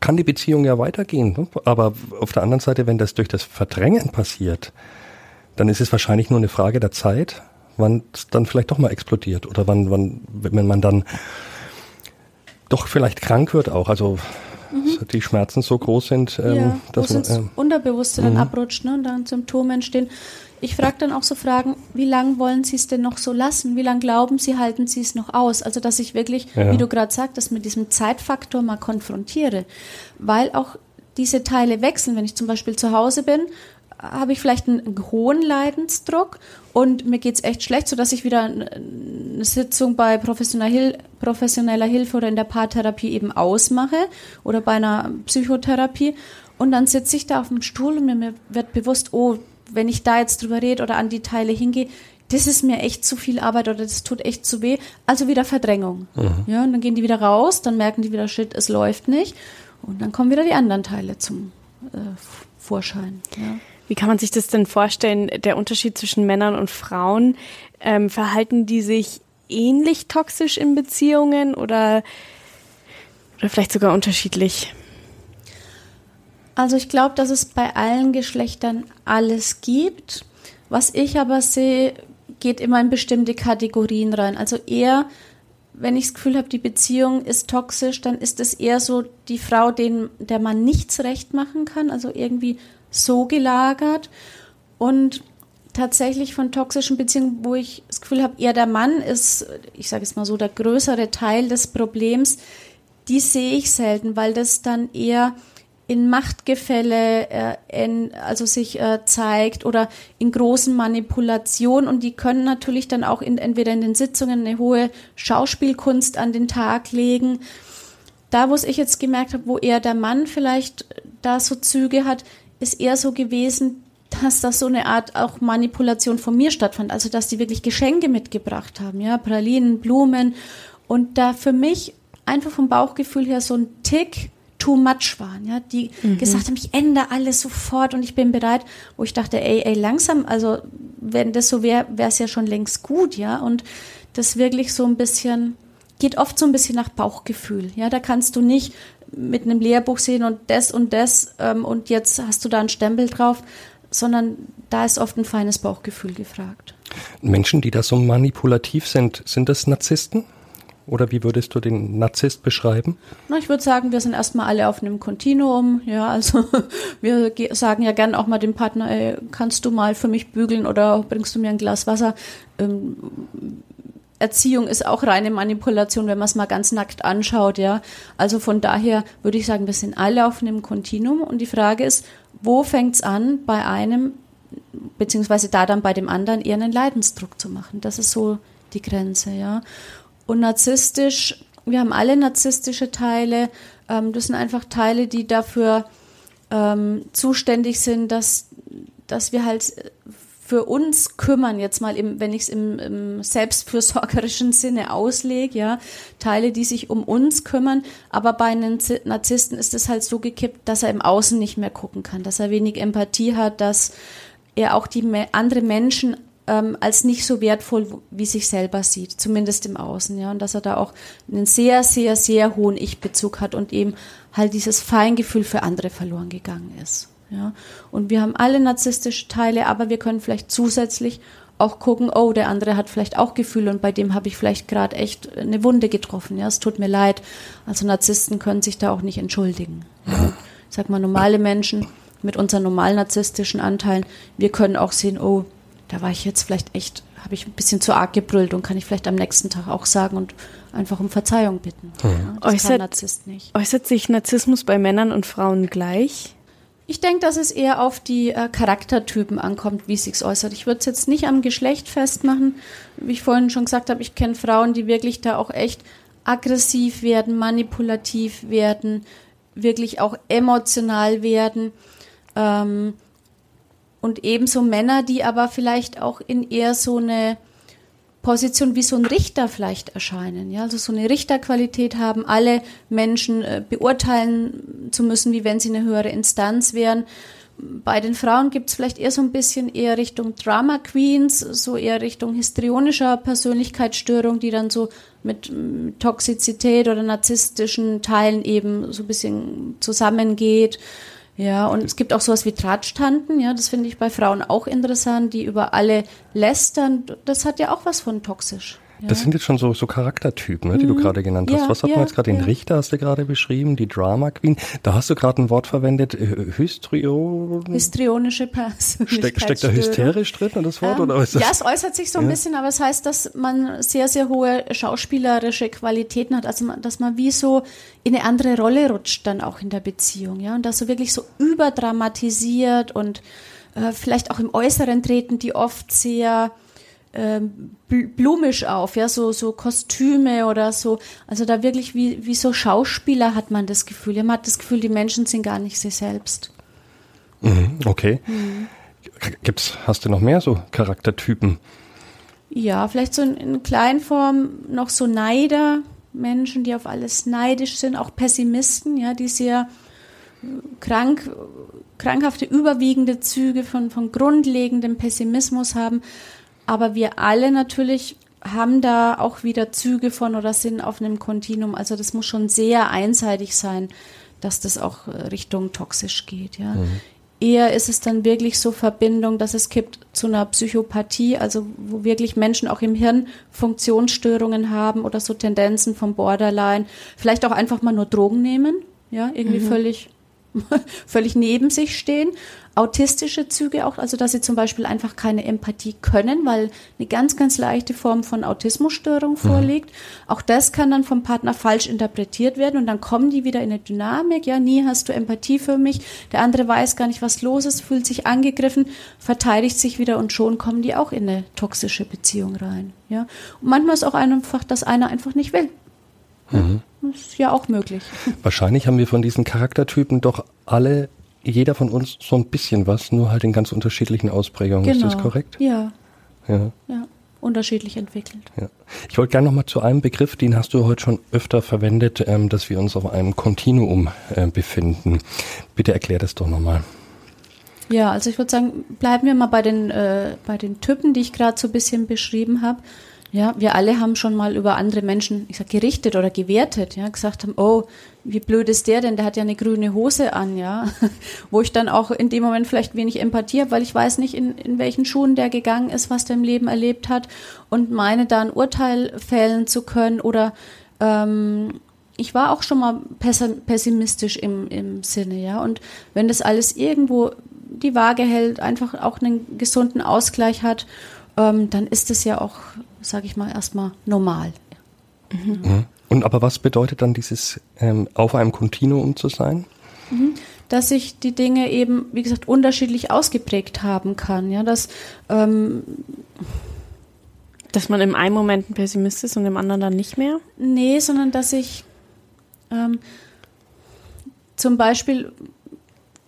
Speaker 3: kann die Beziehung ja weitergehen. Ne? Aber auf der anderen Seite, wenn das durch das Verdrängen passiert, dann ist es wahrscheinlich nur eine Frage der Zeit, wann es dann vielleicht doch mal explodiert oder wann, wann, wenn man dann doch vielleicht krank wird auch. Also mhm. die Schmerzen so groß sind,
Speaker 4: ähm, ja, dass man ähm, Unterbewusste dann mhm. abrutscht ne, und dann Symptome entstehen. Ich frage dann auch so Fragen, wie lange wollen Sie es denn noch so lassen? Wie lange glauben Sie, halten Sie es noch aus? Also, dass ich wirklich, ja. wie du gerade sagtest, mit diesem Zeitfaktor mal konfrontiere. Weil auch diese Teile wechseln. Wenn ich zum Beispiel zu Hause bin, habe ich vielleicht einen hohen Leidensdruck und mir geht es echt schlecht, sodass ich wieder eine Sitzung bei professioneller Hilfe oder in der Paartherapie eben ausmache oder bei einer Psychotherapie. Und dann sitze ich da auf dem Stuhl und mir wird bewusst, oh, wenn ich da jetzt drüber rede oder an die Teile hingehe, das ist mir echt zu viel Arbeit oder das tut echt zu weh. Also wieder Verdrängung. Mhm. Ja, und dann gehen die wieder raus, dann merken die wieder, shit, es läuft nicht. Und dann kommen wieder die anderen Teile zum äh, Vorschein. Ja.
Speaker 2: Wie kann man sich das denn vorstellen, der Unterschied zwischen Männern und Frauen? Ähm, verhalten die sich ähnlich toxisch in Beziehungen oder, oder vielleicht sogar unterschiedlich?
Speaker 4: Also ich glaube, dass es bei allen Geschlechtern alles gibt. Was ich aber sehe, geht immer in bestimmte Kategorien rein. Also eher, wenn ich das Gefühl habe, die Beziehung ist toxisch, dann ist es eher so die Frau, den der man nichts recht machen kann, also irgendwie so gelagert. Und tatsächlich von toxischen Beziehungen, wo ich das Gefühl habe, eher der Mann ist, ich sage es mal so, der größere Teil des Problems, die sehe ich selten, weil das dann eher in Machtgefälle äh, in, also sich äh, zeigt oder in großen Manipulationen und die können natürlich dann auch in, entweder in den Sitzungen eine hohe Schauspielkunst an den Tag legen. Da, wo ich jetzt gemerkt habe, wo eher der Mann vielleicht da so Züge hat, ist eher so gewesen, dass das so eine Art auch Manipulation von mir stattfand. Also, dass die wirklich Geschenke mitgebracht haben, ja, Pralinen, Blumen und da für mich einfach vom Bauchgefühl her so ein Tick too much waren, ja, die mhm. gesagt haben, ich ändere alles sofort und ich bin bereit, wo ich dachte, ey, ey, langsam, also wenn das so wäre, wäre es ja schon längst gut, ja, und das wirklich so ein bisschen, geht oft so ein bisschen nach Bauchgefühl, ja, da kannst du nicht mit einem Lehrbuch sehen und das und das ähm, und jetzt hast du da einen Stempel drauf, sondern da ist oft ein feines Bauchgefühl gefragt.
Speaker 3: Menschen, die da so manipulativ sind, sind das Narzissten? Oder wie würdest du den Narzisst beschreiben?
Speaker 4: Na, ich würde sagen, wir sind erstmal alle auf einem Kontinuum. Ja, also wir sagen ja gern auch mal dem Partner, ey, kannst du mal für mich bügeln oder bringst du mir ein Glas Wasser? Ähm, Erziehung ist auch reine Manipulation, wenn man es mal ganz nackt anschaut, ja. Also von daher würde ich sagen, wir sind alle auf einem Kontinuum und die Frage ist, wo fängt es an, bei einem, beziehungsweise da dann bei dem anderen eher einen Leidensdruck zu machen? Das ist so die Grenze, ja. Und narzisstisch, wir haben alle narzisstische Teile. Ähm, das sind einfach Teile, die dafür ähm, zuständig sind, dass, dass wir halt für uns kümmern, jetzt mal, im, wenn ich es im, im selbstfürsorgerischen Sinne auslege, ja, Teile, die sich um uns kümmern, aber bei einem Narzissten ist es halt so gekippt, dass er im Außen nicht mehr gucken kann, dass er wenig Empathie hat, dass er auch die andere Menschen ähm, als nicht so wertvoll wie sich selber sieht, zumindest im Außen, ja, und dass er da auch einen sehr, sehr, sehr hohen Ich-Bezug hat und eben halt dieses Feingefühl für andere verloren gegangen ist. Ja, und wir haben alle narzisstische Teile, aber wir können vielleicht zusätzlich auch gucken, oh, der andere hat vielleicht auch Gefühle und bei dem habe ich vielleicht gerade echt eine Wunde getroffen. Ja, es tut mir leid. Also Narzissten können sich da auch nicht entschuldigen. Ich sag mal, normale Menschen mit unseren normalen narzisstischen Anteilen, wir können auch sehen, oh, da war ich jetzt vielleicht echt, habe ich ein bisschen zu arg gebrüllt und kann ich vielleicht am nächsten Tag auch sagen und einfach um Verzeihung bitten. Mhm. Ja,
Speaker 2: das äußert, Narzisst nicht. äußert sich Narzissmus bei Männern und Frauen gleich?
Speaker 4: Ich denke, dass es eher auf die äh, Charaktertypen ankommt, wie es sich äußert. Ich würde es jetzt nicht am Geschlecht festmachen. Wie ich vorhin schon gesagt habe, ich kenne Frauen, die wirklich da auch echt aggressiv werden, manipulativ werden, wirklich auch emotional werden. Ähm, und ebenso Männer, die aber vielleicht auch in eher so eine Position wie so ein Richter vielleicht erscheinen, ja, also so eine Richterqualität haben, alle Menschen äh, beurteilen zu müssen, wie wenn sie eine höhere Instanz wären. Bei den Frauen gibt es vielleicht eher so ein bisschen eher Richtung Drama Queens, so eher Richtung histrionischer Persönlichkeitsstörung, die dann so mit, mit Toxizität oder narzisstischen Teilen eben so ein bisschen zusammengeht. Ja, und es gibt auch sowas wie Tratschtanten, ja, das finde ich bei Frauen auch interessant, die über alle lästern. Das hat ja auch was von toxisch.
Speaker 3: Das sind jetzt schon so, so Charaktertypen, ne, die du gerade genannt hast.
Speaker 4: Ja,
Speaker 3: Was hat
Speaker 4: ja,
Speaker 3: man jetzt gerade? Den. Richter hast du gerade beschrieben, die Drama Queen. Da hast du gerade ein Wort verwendet, äh, Hystrio.
Speaker 4: Histrionische
Speaker 3: Steck, steckt da hysterisch drin, das Wort?
Speaker 4: Ähm,
Speaker 3: oder ist das?
Speaker 4: ja, es äußert sich so ein bisschen, aber es heißt, dass man sehr, sehr hohe schauspielerische Qualitäten hat, also dass man wie so in eine andere Rolle rutscht dann auch in der Beziehung, ja, und das so wirklich so überdramatisiert und äh, vielleicht auch im Äußeren treten die oft sehr ähm, bl- blumisch auf, ja, so, so Kostüme oder so. Also da wirklich wie, wie so Schauspieler hat man das Gefühl. Ja, man hat das Gefühl, die Menschen sind gar nicht sie selbst.
Speaker 3: Mhm, okay.
Speaker 4: Mhm.
Speaker 3: Gibt's, hast du noch mehr so Charaktertypen?
Speaker 4: Ja, vielleicht so in, in Kleinform noch so Neider, Menschen, die auf alles neidisch sind, auch Pessimisten, ja, die sehr äh, krank, krankhafte, überwiegende Züge von, von grundlegendem Pessimismus haben. Aber wir alle natürlich haben da auch wieder Züge von oder sind auf einem Kontinuum. Also das muss schon sehr einseitig sein, dass das auch äh, Richtung toxisch geht, ja. Eher ist es dann wirklich so Verbindung, dass es kippt zu einer Psychopathie, also wo wirklich Menschen auch im Hirn Funktionsstörungen haben oder so Tendenzen vom Borderline, vielleicht auch einfach mal nur Drogen nehmen, ja, irgendwie völlig völlig neben sich stehen. Autistische Züge auch, also dass sie zum Beispiel einfach keine Empathie können, weil eine ganz, ganz leichte Form von Autismusstörung vorliegt. Auch das kann dann vom Partner falsch interpretiert werden und dann kommen die wieder in eine Dynamik. Ja, nie hast du Empathie für mich. Der andere weiß gar nicht, was los ist, fühlt sich angegriffen, verteidigt sich wieder und schon kommen die auch in eine toxische Beziehung rein. Ja, und manchmal ist auch einfach, dass einer einfach nicht will. Das ist ja auch möglich.
Speaker 3: Wahrscheinlich haben wir von diesen Charaktertypen doch alle, jeder von uns so ein bisschen was, nur halt in ganz unterschiedlichen Ausprägungen. Ist das korrekt?
Speaker 4: Genau. Ja,
Speaker 3: Ja.
Speaker 4: ja. Unterschiedlich entwickelt.
Speaker 3: Ja. Ich wollte gerne nochmal zu einem Begriff, den hast du heute schon öfter verwendet, ähm, dass wir uns auf einem Kontinuum äh, befinden. Bitte erklär das doch nochmal.
Speaker 4: Ja, also ich würde sagen, bleiben wir mal bei den, äh, bei den Typen, die ich gerade so ein bisschen beschrieben habe. Ja, wir alle haben schon mal über andere Menschen, ich sag, gerichtet oder gewertet, ja, gesagt haben, oh, wie blöd ist der denn, der hat ja eine grüne Hose an, ja. Wo ich dann auch in dem Moment vielleicht wenig Empathie habe, weil ich weiß nicht, in, in welchen Schuhen der gegangen ist, was der im Leben erlebt hat und meine da ein Urteil fällen zu können oder ähm, ich war auch schon mal pessim- pessimistisch im, im Sinne, ja. Und wenn das alles irgendwo die Waage hält, einfach auch einen gesunden Ausgleich hat, ähm, dann ist es ja auch, sage ich mal, erstmal normal.
Speaker 3: Und aber was bedeutet dann dieses ähm, auf einem Kontinuum zu sein?
Speaker 4: Dass sich die Dinge eben, wie gesagt, unterschiedlich ausgeprägt haben kann, ja. Dass ähm,
Speaker 2: Dass man im einen Moment ein Pessimist ist und im anderen dann nicht mehr?
Speaker 4: Nee, sondern dass ich ähm, zum Beispiel,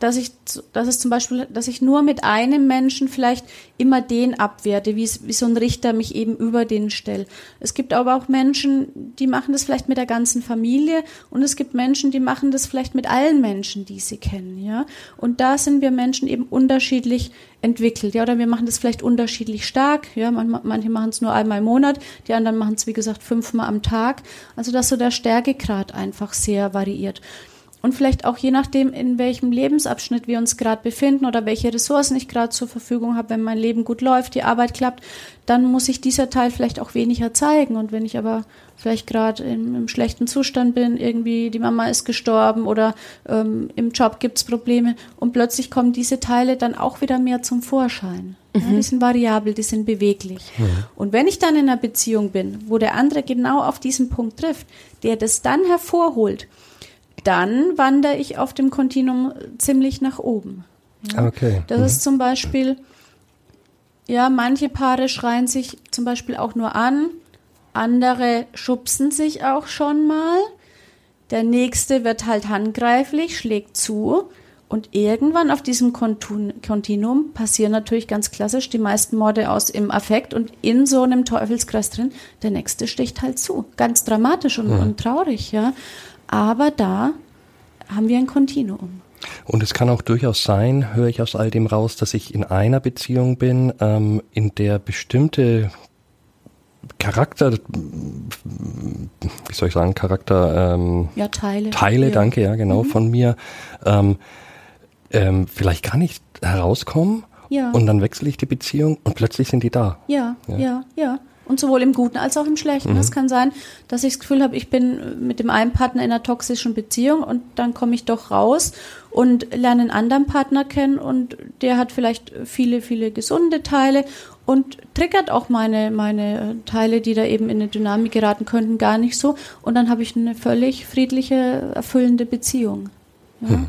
Speaker 4: dass ich, dass es zum Beispiel, dass ich nur mit einem Menschen vielleicht immer den abwerte, wie, wie so ein Richter mich eben über den stelle. Es gibt aber auch Menschen, die machen das vielleicht mit der ganzen Familie und es gibt Menschen, die machen das vielleicht mit allen Menschen, die sie kennen, ja. Und da sind wir Menschen eben unterschiedlich entwickelt, ja, oder wir machen das vielleicht unterschiedlich stark, ja, man, manche machen es nur einmal im Monat, die anderen machen es, wie gesagt, fünfmal am Tag. Also, dass so der Stärkegrad einfach sehr variiert. Und vielleicht auch je nachdem, in welchem Lebensabschnitt wir uns gerade befinden oder welche Ressourcen ich gerade zur Verfügung habe, wenn mein Leben gut läuft, die Arbeit klappt, dann muss sich dieser Teil vielleicht auch weniger zeigen. Und wenn ich aber vielleicht gerade im, schlechten Zustand bin, irgendwie die Mama ist gestorben oder ähm, im Job gibt's Probleme und plötzlich kommen diese Teile dann auch wieder mehr zum Vorschein. Ja, die sind variabel, die sind beweglich. Und wenn ich dann in einer Beziehung bin, wo der andere genau auf diesen Punkt trifft, der das dann hervorholt, dann wandere ich auf dem Kontinuum ziemlich nach oben. Ja.
Speaker 3: Okay.
Speaker 4: Das ist zum Beispiel, ja, manche Paare schreien sich zum Beispiel auch nur an, andere schubsen sich auch schon mal. Der nächste wird halt handgreiflich, schlägt zu. Und irgendwann auf diesem Kontinuum passieren natürlich ganz klassisch die meisten Morde aus im Affekt und in so einem Teufelskreis drin, der nächste sticht halt zu. Ganz dramatisch und, und traurig, ja. Aber da haben wir ein Kontinuum.
Speaker 3: Und es kann auch durchaus sein, höre ich aus all dem raus, dass ich in einer Beziehung bin, ähm, in der bestimmte Charakter, wie soll ich sagen, Charakter, ähm,
Speaker 4: Ja, Teile.
Speaker 3: Teile,
Speaker 4: ja.
Speaker 3: danke, ja, genau, von mir, ähm, ähm, vielleicht gar nicht herauskommen.
Speaker 4: Ja.
Speaker 3: Und dann wechsle ich die Beziehung und plötzlich sind die da.
Speaker 4: Ja,
Speaker 3: Ja.
Speaker 4: ja, ja. Und sowohl im Guten als auch im Schlechten.
Speaker 3: Mhm.
Speaker 4: kann sein, dass ich das Gefühl habe, ich bin mit dem einen Partner in einer toxischen Beziehung und dann komme ich doch raus und lerne einen anderen Partner kennen und der hat vielleicht viele, viele gesunde Teile und triggert auch meine, meine Teile, die da eben in eine Dynamik geraten könnten, gar nicht so. Und dann habe ich eine völlig friedliche, erfüllende Beziehung. Ja?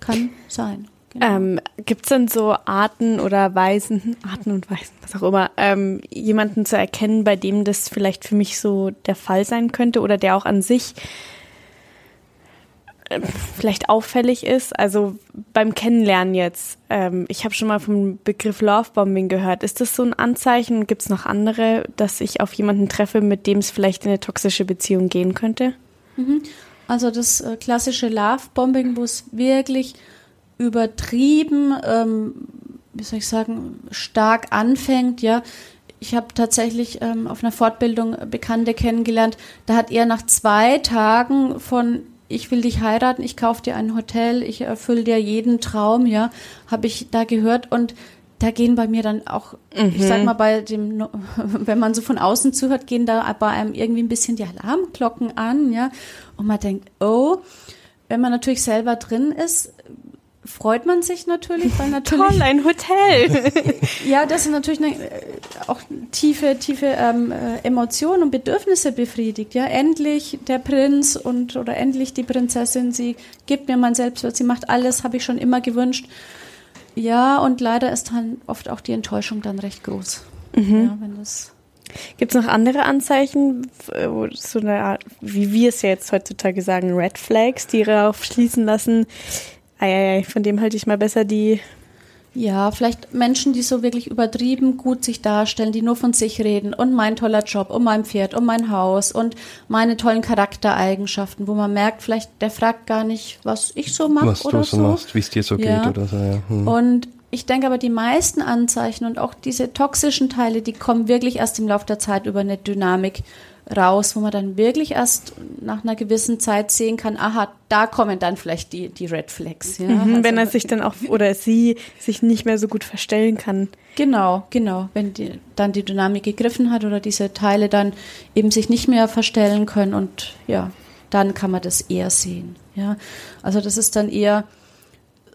Speaker 4: Kann sein. Genau.
Speaker 2: Ähm, Gibt es denn so Arten oder Weisen, Arten und Weisen, was auch immer, ähm, jemanden zu erkennen, bei dem das vielleicht für mich so der Fall sein könnte oder der auch an sich äh, vielleicht auffällig ist? Also beim Kennenlernen jetzt. Ähm, ich habe schon mal vom Begriff Lovebombing gehört. Ist das so ein Anzeichen? Gibt es noch andere, dass ich auf jemanden treffe, mit dem es vielleicht in eine toxische Beziehung gehen könnte?
Speaker 4: Also das äh, klassische Love-Bombing, wo es wirklich übertrieben, ähm, wie soll ich sagen, stark anfängt, ja. Ich habe tatsächlich ähm, auf einer Fortbildung Bekannte kennengelernt, da hat er nach zwei Tagen von ich will dich heiraten, ich kaufe dir ein Hotel, ich erfülle dir jeden Traum, ja, habe ich da gehört und da gehen bei mir dann auch, ich sag mal, bei dem, wenn man so von außen zuhört, gehen da bei einem irgendwie ein bisschen die Alarmglocken an, ja. Und man denkt, oh, wenn man natürlich selber drin ist, freut man sich natürlich, weil natürlich.
Speaker 2: Toll, ein Hotel.
Speaker 4: Ja, das sind natürlich eine, äh, auch tiefe, tiefe ähm, äh, Emotionen und Bedürfnisse befriedigt. Ja, endlich der Prinz und oder endlich die Prinzessin. Sie gibt mir mein Selbstwert. Sie macht alles, habe ich schon immer gewünscht. Ja, und leider ist dann oft auch die Enttäuschung dann recht groß. Ja, wenn das
Speaker 2: Gibt es noch andere Anzeichen, äh, so eine Art, wie wir es ja jetzt heutzutage sagen, Red Flags, die darauf schließen lassen, ei, von dem halte ich mal besser die.
Speaker 4: Ja, vielleicht Menschen, die so wirklich übertrieben gut sich darstellen, die nur von sich reden und mein toller Job und mein Pferd und mein Haus und meine tollen Charaktereigenschaften, wo man merkt, vielleicht der fragt gar nicht, was ich so mache
Speaker 3: Was
Speaker 4: oder
Speaker 3: du so
Speaker 4: so.
Speaker 3: machst, wie es dir so
Speaker 4: Ja.
Speaker 3: geht oder so, ja. Hm.
Speaker 4: Und ich denke aber, die meisten Anzeichen und auch diese toxischen Teile, die kommen wirklich erst im Laufe der Zeit über eine Dynamik raus, wo man dann wirklich erst nach einer gewissen Zeit sehen kann, aha, da kommen dann vielleicht die, die Red Flags. Ja?
Speaker 2: Mhm, wenn er
Speaker 4: Also-
Speaker 2: sich dann auch oder sie sich nicht mehr so gut verstellen kann.
Speaker 4: Genau, genau. Wenn die, dann die Dynamik gegriffen hat oder diese Teile dann eben sich nicht mehr verstellen können und ja, dann kann man das eher sehen. Ja, also das ist dann eher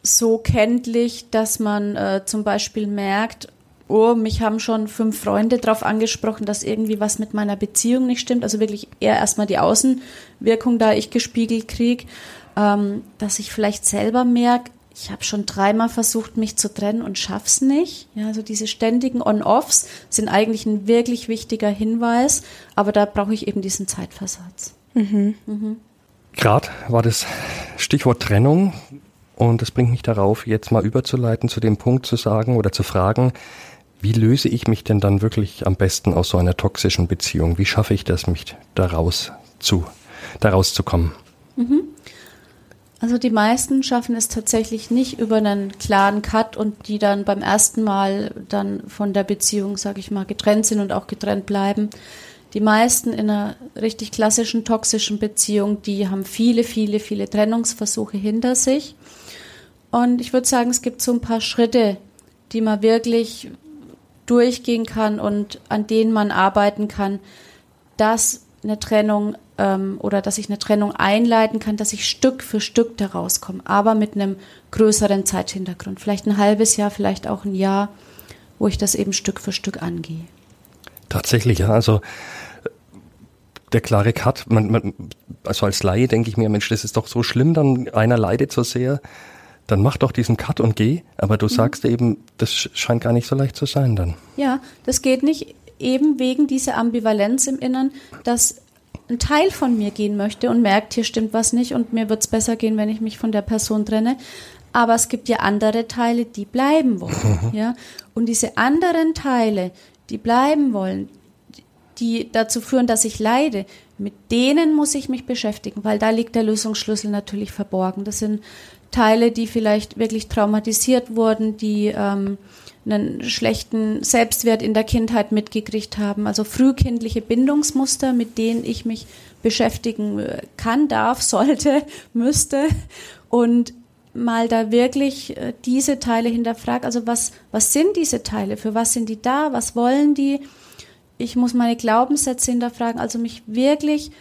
Speaker 4: so kenntlich, dass man äh, zum Beispiel merkt, oh, mich haben schon fünf Freunde darauf angesprochen, dass irgendwie was mit meiner Beziehung nicht stimmt. Also wirklich eher erstmal die Außenwirkung da ich gespiegelt krieg, ähm, dass ich vielleicht selber merke, ich habe schon dreimal versucht, mich zu trennen und schaff's nicht. Ja, also diese ständigen On-Offs sind eigentlich ein wirklich wichtiger Hinweis, aber da brauche ich eben diesen Zeitversatz.
Speaker 3: Gerade war das Stichwort Trennung und das bringt mich darauf, jetzt mal überzuleiten zu dem Punkt zu sagen oder zu fragen, wie löse ich mich denn dann wirklich am besten aus so einer toxischen Beziehung? Wie schaffe ich das, mich daraus zu, daraus zu kommen?
Speaker 4: Also die meisten schaffen es tatsächlich nicht über einen klaren Cut und die dann beim ersten Mal dann von der Beziehung, sage ich mal, getrennt sind und auch getrennt bleiben. Die meisten in einer richtig klassischen toxischen Beziehung, die haben viele, viele, viele Trennungsversuche hinter sich. Und ich würde sagen, es gibt so ein paar Schritte, die man wirklich durchgehen kann und an denen man arbeiten kann, dass eine Trennung ähm, oder dass ich eine Trennung einleiten kann, dass ich Stück für Stück daraus komme, aber mit einem größeren Zeithintergrund. Vielleicht ein halbes Jahr, vielleicht auch ein Jahr, wo ich das eben Stück für Stück angehe.
Speaker 3: Tatsächlich, ja. Also der klare Cut, man, man, also als Laie denke ich mir, Mensch, das ist doch so schlimm, dann einer leidet so sehr, dann mach doch diesen Cut und geh. Aber du sagst eben, das sch- scheint gar nicht so leicht zu sein dann.
Speaker 4: Ja, das geht nicht eben wegen dieser Ambivalenz im Innern, dass ein Teil von mir gehen möchte und merkt, hier stimmt was nicht und mir wird es besser gehen, wenn ich mich von der Person trenne. Aber es gibt ja andere Teile, die bleiben wollen. ja? Und diese anderen Teile, die bleiben wollen, die dazu führen, dass ich leide, mit denen muss ich mich beschäftigen, weil da liegt der Lösungsschlüssel natürlich verborgen. Das sind Teile, die vielleicht wirklich traumatisiert wurden, die ähm, einen schlechten Selbstwert in der Kindheit mitgekriegt haben, also frühkindliche Bindungsmuster, mit denen ich mich beschäftigen äh, kann, darf, sollte, müsste und mal da wirklich äh, diese Teile hinterfragt. Also was, was sind diese Teile? Für was sind die da? Was wollen die? Ich muss meine Glaubenssätze hinterfragen, also mich wirklich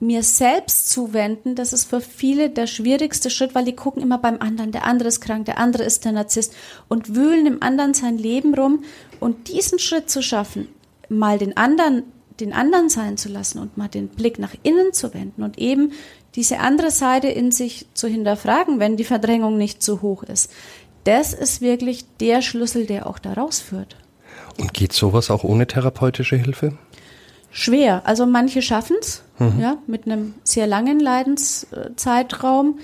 Speaker 4: mir selbst zuwenden, das ist für viele der schwierigste Schritt, weil die gucken immer beim anderen, der andere ist krank, der andere ist der Narzisst und wühlen im anderen sein Leben rum und diesen Schritt zu schaffen, mal den anderen, den anderen sein zu lassen und mal den Blick nach innen zu wenden und eben diese andere Seite in sich zu hinterfragen, wenn die Verdrängung nicht zu hoch ist. Das ist wirklich der Schlüssel, der auch daraus führt.
Speaker 3: Und geht sowas auch ohne therapeutische Hilfe?
Speaker 4: Schwer. Also manche schaffen es, mhm. ja, mit einem sehr langen Leidenszeitraum.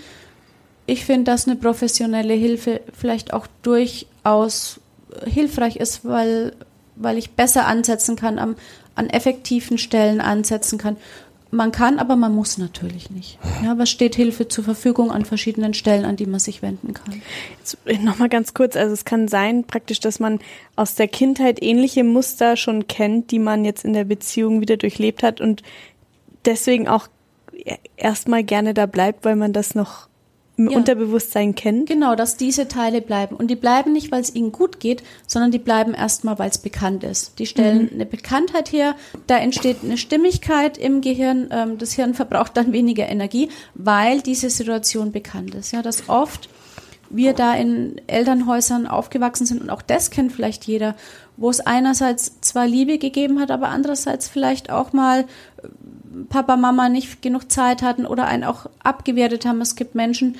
Speaker 4: Ich finde, dass eine professionelle Hilfe vielleicht auch durchaus hilfreich ist, weil, weil ich besser ansetzen kann, am, an effektiven Stellen ansetzen kann man kann, aber man muss natürlich nicht. Ja, aber steht Hilfe zur Verfügung an verschiedenen Stellen, an die man sich wenden kann.
Speaker 2: Nochmal ganz kurz, also es kann sein praktisch, dass man aus der Kindheit ähnliche Muster schon kennt, die man jetzt in der Beziehung wieder durchlebt hat und deswegen auch erstmal gerne da bleibt, weil man das noch im ja. Unterbewusstsein kennt.
Speaker 4: Genau, dass diese Teile bleiben. Und die bleiben nicht, weil es ihnen gut geht, sondern die bleiben erstmal, weil es bekannt ist. Die stellen mhm. eine Bekanntheit her, da entsteht eine Stimmigkeit im Gehirn. Ähm, das Hirn verbraucht dann weniger Energie, weil diese Situation bekannt ist. Ja, dass oft wir da in Elternhäusern aufgewachsen sind und auch das kennt vielleicht jeder, wo es einerseits zwar Liebe gegeben hat, aber andererseits vielleicht auch mal Papa, Mama nicht genug Zeit hatten oder einen auch abgewertet haben. Es gibt Menschen,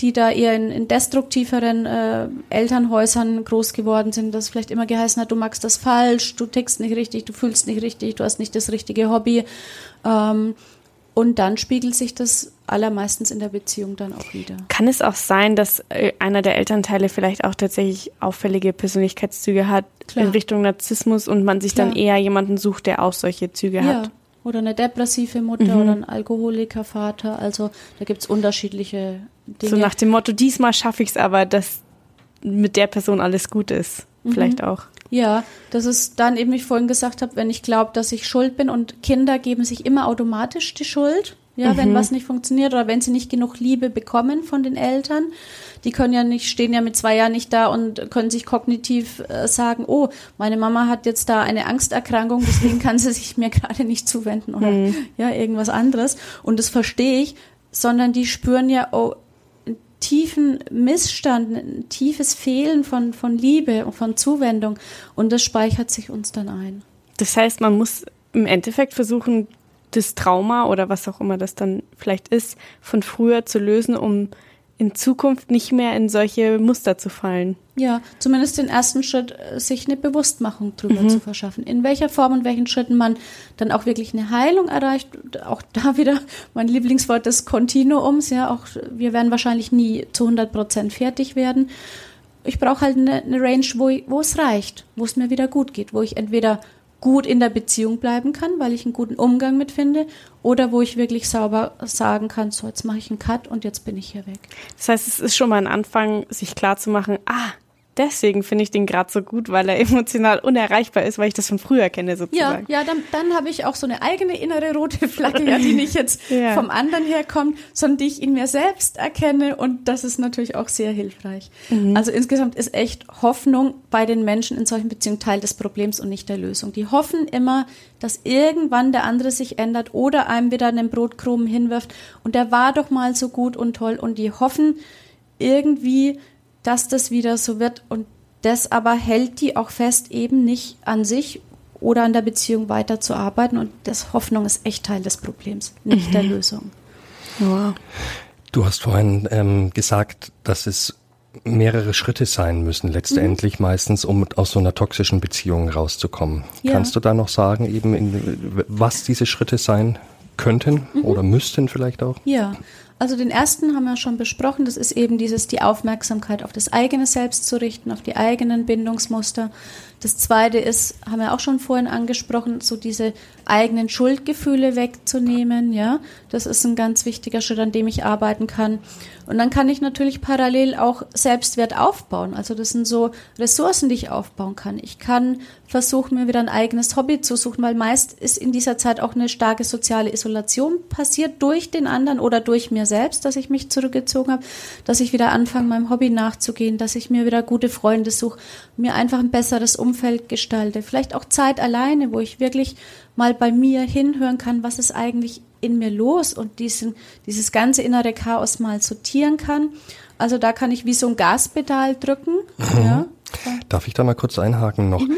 Speaker 4: die da eher in, in destruktiveren äh, Elternhäusern groß geworden sind, das vielleicht immer geheißen hat, du magst das falsch, du tickst nicht richtig, du fühlst nicht richtig, du hast nicht das richtige Hobby. Ähm, und dann spiegelt sich das allermeistens in der Beziehung dann auch wieder.
Speaker 2: Kann es auch sein, dass äh, einer der Elternteile vielleicht auch tatsächlich auffällige Persönlichkeitszüge hat Klar. in Richtung Narzissmus und man sich Klar. dann eher jemanden sucht, der auch solche Züge ja. hat?
Speaker 4: Oder eine depressive Mutter mhm. oder ein Alkoholikervater. Also da gibt es unterschiedliche Dinge.
Speaker 2: So nach dem Motto, diesmal schaffe ich es aber, dass mit der Person alles gut ist. Mhm. Vielleicht auch.
Speaker 4: Ja, das ist dann eben, wie ich vorhin gesagt habe, wenn ich glaube, dass ich schuld bin und Kinder geben sich immer automatisch die Schuld. Ja, mhm. wenn was nicht funktioniert oder wenn sie nicht genug Liebe bekommen von den Eltern. Die können ja nicht, stehen ja mit zwei Jahren nicht da und können sich kognitiv äh, sagen, oh, meine Mama hat jetzt da eine Angsterkrankung, deswegen kann sie sich mir gerade nicht zuwenden oder mhm. ja, irgendwas anderes. Und das verstehe ich, sondern die spüren ja, oh, einen tiefen Missstand, ein tiefes Fehlen von, von Liebe und von Zuwendung. Und das speichert sich uns dann ein.
Speaker 2: Das heißt, man muss im Endeffekt versuchen, das Trauma oder was auch immer das dann vielleicht ist, von früher zu lösen, um in Zukunft nicht mehr in solche Muster zu fallen.
Speaker 4: Ja, zumindest den ersten Schritt, äh, sich eine Bewusstmachung drüber mhm. zu verschaffen. In welcher Form und welchen Schritten man dann auch wirklich eine Heilung erreicht. Auch da wieder mein Lieblingswort des Kontinuums. Ja, auch wir werden wahrscheinlich nie zu 100 Prozent fertig werden. Ich brauche halt eine, eine Range, wo, wo es reicht, wo es mir wieder gut geht, wo ich entweder gut in der Beziehung bleiben kann, weil ich einen guten Umgang mit finde, oder wo ich wirklich sauber sagen kann, so jetzt mache ich einen Cut und jetzt bin ich hier weg.
Speaker 2: Das heißt, es ist schon mal ein Anfang, sich klar zu machen, ah, deswegen finde ich den gerade so gut, weil er emotional unerreichbar ist, weil ich das von früher kenne sozusagen.
Speaker 4: Ja, ja dann, dann habe ich auch so eine eigene innere rote Flagge, ja, die nicht jetzt ja. vom anderen herkommt, sondern die ich in mir selbst erkenne und das ist natürlich auch sehr hilfreich. Mhm. Also insgesamt ist echt Hoffnung bei den Menschen in solchen Beziehungen Teil des Problems und nicht der Lösung. Die hoffen immer, dass irgendwann der andere sich ändert oder einem wieder einen Brotkrumen hinwirft und der war doch mal so gut und toll und die hoffen irgendwie, dass das wieder so wird und das aber hält die auch fest, eben nicht an sich oder an der Beziehung weiterzuarbeiten und das Hoffnung ist echt Teil des Problems, nicht mhm. der Lösung.
Speaker 3: Wow. Du hast vorhin ähm, gesagt, dass es mehrere Schritte sein müssen, letztendlich mhm. meistens, um aus so einer toxischen Beziehung rauszukommen. Ja. Kannst du da noch sagen, eben in, was diese Schritte sein könnten mhm. oder müssten vielleicht auch?
Speaker 4: Ja, also den ersten haben wir schon besprochen, das ist eben dieses, die Aufmerksamkeit auf das eigene Selbst zu richten, auf die eigenen Bindungsmuster. Das zweite ist, haben wir auch schon vorhin angesprochen, so diese eigenen Schuldgefühle wegzunehmen, ja. Das ist ein ganz wichtiger Schritt, an dem ich arbeiten kann. Und dann kann ich natürlich parallel auch Selbstwert aufbauen. Also das sind so Ressourcen, die ich aufbauen kann. Ich kann versuchen, mir wieder ein eigenes Hobby zu suchen, weil meist ist in dieser Zeit auch eine starke soziale Isolation passiert durch den anderen oder durch mir selbst, dass ich mich zurückgezogen habe, dass ich wieder anfange, meinem Hobby nachzugehen, dass ich mir wieder gute Freunde suche, mir einfach ein besseres Umfeld gestalte. Vielleicht auch Zeit alleine, wo ich wirklich mal bei mir hinhören kann, was ist eigentlich in mir los und diesen, dieses ganze innere Chaos mal sortieren kann. Also da kann ich wie so ein Gaspedal drücken. Mhm. Ja.
Speaker 3: Darf ich da mal kurz einhaken noch? Mhm.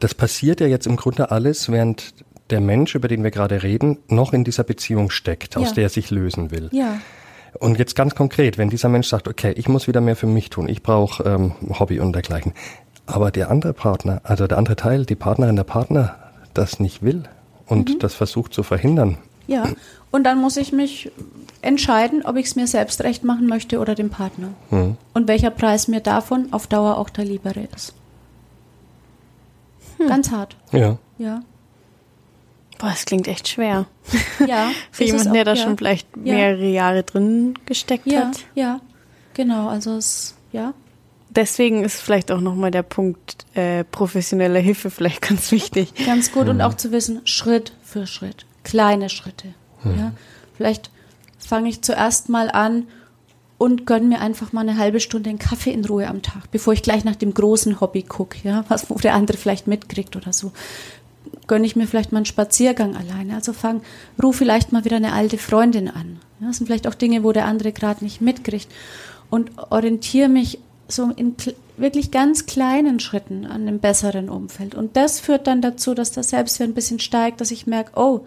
Speaker 3: Das passiert ja jetzt im Grunde alles, während der Mensch, über den wir gerade reden, noch in dieser Beziehung steckt, aus ja. der er sich lösen will.
Speaker 4: Ja.
Speaker 3: Und jetzt ganz konkret, wenn dieser Mensch sagt, okay, ich muss wieder mehr für mich tun, ich brauche ähm, Hobby und dergleichen, aber der andere Partner, also der andere Teil, die Partnerin, der Partner, das nicht will und mhm. das versucht zu verhindern.
Speaker 4: Ja, und dann muss ich mich entscheiden, ob ich es mir selbst recht machen möchte oder dem Partner. Mhm. Und welcher Preis mir davon auf Dauer auch der liebere ist. Hm. Ganz hart.
Speaker 3: Ja.
Speaker 4: Ja.
Speaker 2: Boah, das klingt echt schwer.
Speaker 4: Ja.
Speaker 2: Für jemanden, der da ja. schon vielleicht ja. mehrere Jahre drin gesteckt
Speaker 4: ja,
Speaker 2: hat.
Speaker 4: Ja, genau. Also es, ja.
Speaker 2: Deswegen ist vielleicht auch nochmal der Punkt äh, professioneller Hilfe vielleicht ganz wichtig.
Speaker 4: Ganz gut mhm. und auch zu wissen, Schritt für Schritt, kleine Schritte. Mhm. Ja. Vielleicht fange ich zuerst mal an und gönne mir einfach mal eine halbe Stunde einen Kaffee in Ruhe am Tag, bevor ich gleich nach dem großen Hobby gucke, ja, was wo der andere vielleicht mitkriegt oder so. Gönne ich mir vielleicht mal einen Spaziergang alleine. Also fang, ruf vielleicht mal wieder eine alte Freundin an. Ja, das sind vielleicht auch Dinge, wo der andere gerade nicht mitkriegt. Und orientiere mich so in wirklich ganz kleinen Schritten an einem besseren Umfeld. Und das führt dann dazu, dass der Selbstwert ein bisschen steigt, dass ich merke, oh,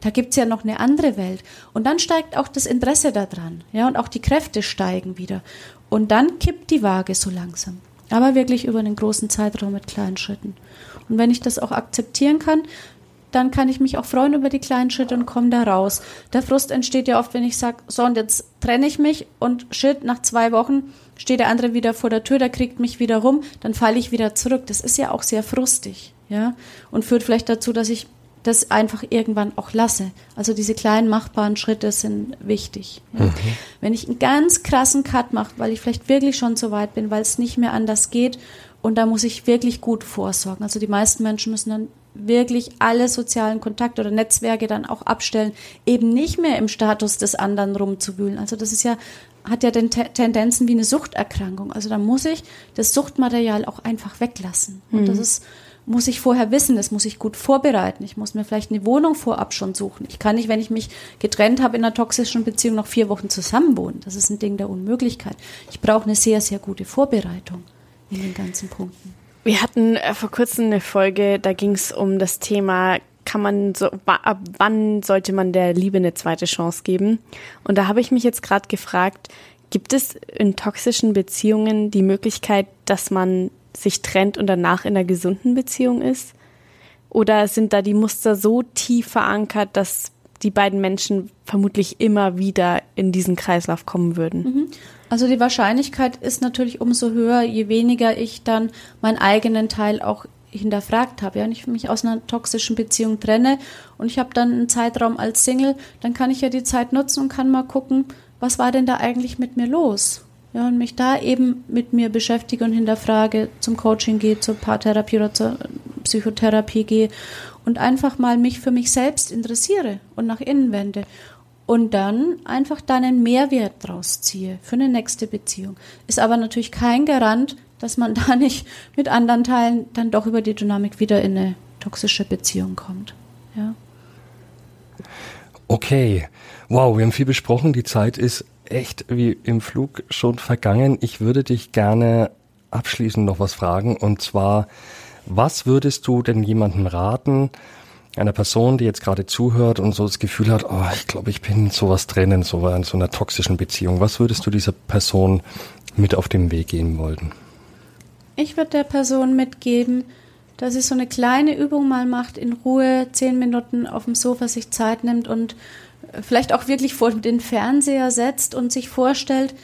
Speaker 4: da gibt's ja noch eine andere Welt. Und dann steigt auch das Interesse daran. Ja, und auch die Kräfte steigen wieder. Und dann kippt die Waage so langsam. Aber wirklich über einen großen Zeitraum mit kleinen Schritten. Und wenn ich das auch akzeptieren kann, dann kann ich mich auch freuen über die kleinen Schritte und komme da raus. Der Frust entsteht ja oft, wenn ich sage, so und jetzt trenne ich mich und shit, nach zwei Wochen steht der andere wieder vor der Tür, der kriegt mich wieder rum, dann falle ich wieder zurück. Das ist ja auch sehr frustig, ja, und führt vielleicht dazu, dass ich das einfach irgendwann auch lasse. Also diese kleinen machbaren Schritte sind wichtig. Ja. Mhm. Wenn ich einen ganz krassen Cut mache, weil ich vielleicht wirklich schon so weit bin, weil es nicht mehr anders geht und da muss ich wirklich gut vorsorgen. Also die meisten Menschen müssen dann wirklich alle sozialen Kontakte oder Netzwerke dann auch abstellen, eben nicht mehr im Status des anderen rumzuwühlen. Also das ist ja hat ja den Tendenzen wie eine Suchterkrankung. Also da muss ich das Suchtmaterial auch einfach weglassen. Und mhm. das ist muss ich vorher wissen, das muss ich gut vorbereiten. Ich muss mir vielleicht eine Wohnung vorab schon suchen. Ich kann nicht, wenn ich mich getrennt habe in einer toxischen Beziehung, noch vier Wochen zusammenwohnen. Das ist ein Ding der Unmöglichkeit. Ich brauche eine sehr, sehr gute Vorbereitung in den ganzen Punkten.
Speaker 2: Wir hatten äh, vor kurzem eine Folge, da ging es um das Thema, kann man so, ab wann sollte man der Liebe eine zweite Chance geben? Und da habe ich mich jetzt gerade gefragt, gibt es in toxischen Beziehungen die Möglichkeit, dass man sich trennt und danach in einer gesunden Beziehung ist? Oder sind da die Muster so tief verankert, dass die beiden Menschen vermutlich immer wieder in diesen Kreislauf kommen würden? Mhm.
Speaker 4: Also die Wahrscheinlichkeit ist natürlich umso höher, je weniger ich dann meinen eigenen Teil auch hinterfragt habe. Ja, wenn ich mich aus einer toxischen Beziehung trenne und ich habe dann einen Zeitraum als Single, dann kann ich ja die Zeit nutzen und kann mal gucken, was war denn da eigentlich mit mir los? Ja, und mich da eben mit mir beschäftige und hinterfrage, zum Coaching gehe, zur Paartherapie oder zur Psychotherapie gehe und einfach mal mich für mich selbst interessiere und nach innen wende. Und dann einfach dann einen Mehrwert draus ziehe für eine nächste Beziehung. Ist aber natürlich kein Garant, dass man da nicht mit anderen Teilen dann doch über die Dynamik wieder in eine toxische Beziehung kommt. Ja.
Speaker 3: Okay. Wow, wir haben viel besprochen. Die Zeit ist echt wie im Flug schon vergangen. Ich würde dich gerne abschließend noch was fragen. Und zwar, was würdest du denn jemandem raten, einer Person, die jetzt gerade zuhört und so das Gefühl hat, oh, ich glaube, ich bin in sowas drin, in so, in so einer toxischen Beziehung. Was würdest du dieser Person mit auf den Weg geben wollen?
Speaker 4: Ich würde der Person mitgeben, dass sie so eine kleine Übung mal macht, in Ruhe zehn Minuten auf dem Sofa sich Zeit nimmt und vielleicht auch wirklich vor den Fernseher setzt und sich vorstellt,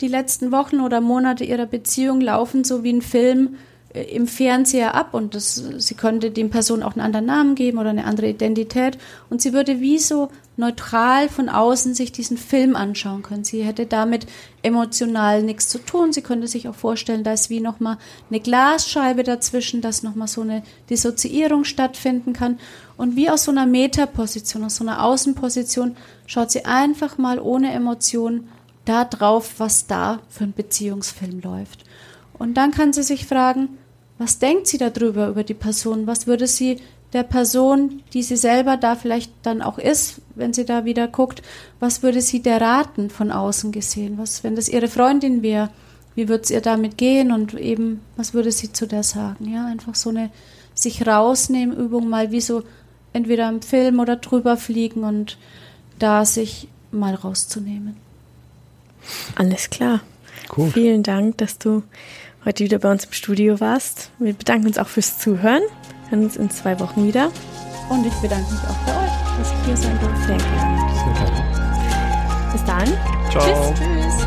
Speaker 4: die letzten Wochen oder Monate ihrer Beziehung laufen so wie ein Film äh, im Fernseher ab und das, sie könnte dem Person auch einen anderen Namen geben oder eine andere Identität und sie würde wie so neutral von außen sich diesen Film anschauen können. Sie hätte damit emotional nichts zu tun. Sie könnte sich auch vorstellen, da ist wie nochmal eine Glasscheibe dazwischen, dass nochmal so eine Dissoziierung stattfinden kann. Und wie aus so einer Metaposition, aus so einer Außenposition, schaut sie einfach mal ohne Emotion da drauf, was da für ein Beziehungsfilm läuft. Und dann kann sie sich fragen, was denkt sie darüber, über die Person? Was würde sie der Person, die sie selber da vielleicht dann auch ist, wenn sie da wieder guckt, was würde sie der raten von außen gesehen? Was, wenn das ihre Freundin wäre, wie würde es ihr damit gehen und eben, was würde sie zu der sagen? Ja, einfach so eine sich rausnehmen Übung, mal wie so entweder im Film oder drüber fliegen und da sich mal rauszunehmen.
Speaker 2: Alles klar. Cool. Vielen Dank, dass du heute wieder bei uns im Studio warst. Wir bedanken uns auch fürs Zuhören. Wir hören uns in zwei Wochen wieder.
Speaker 4: Und ich bedanke mich auch bei euch, dass ich hier sein durfte. Sehr gerne.
Speaker 2: Bis dann.
Speaker 3: Ciao. Tschüss. Tschüss.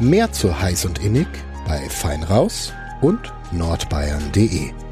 Speaker 1: Mehr zu heiß und innig bei Feinraus und nordbayern.de.